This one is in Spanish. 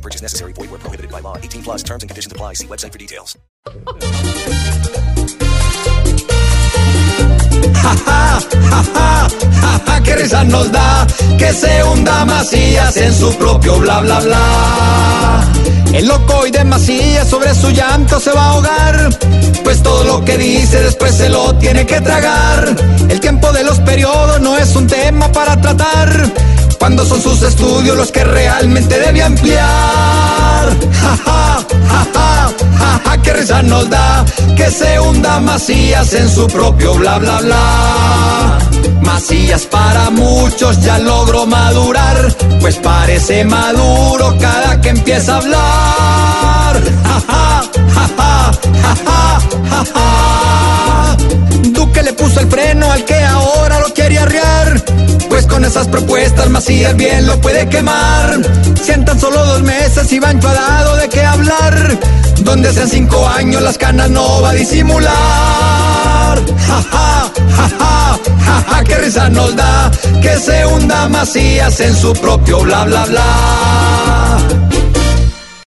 Purchase necessary. Void where prohibited by law. 18 plus terms and conditions apply. See website for details. Ja, ja, ja, ja, ja, qué risa nos da que se hunda Macías en su propio bla bla bla. El loco y de Macías sobre su llanto se va a ahogar, pues todo lo que dice después se lo tiene que tragar. El tiempo de los periodos no es un tema para tratar, son sus estudios los que realmente debe ampliar. Ja, ja, ja, ja, ja, ja, qué risa nos da que se hunda Macías en su propio bla bla bla. Macías para muchos ya logró madurar, pues parece maduro cada que empieza a hablar. Con esas propuestas Macías bien lo puede quemar. Sientan solo dos meses y va enfadado de qué hablar. Donde sean cinco años las canas no va a disimular. Ja, ja, ja, ja, ja, ja, qué risa nos da que se hunda Macías en su propio bla bla bla.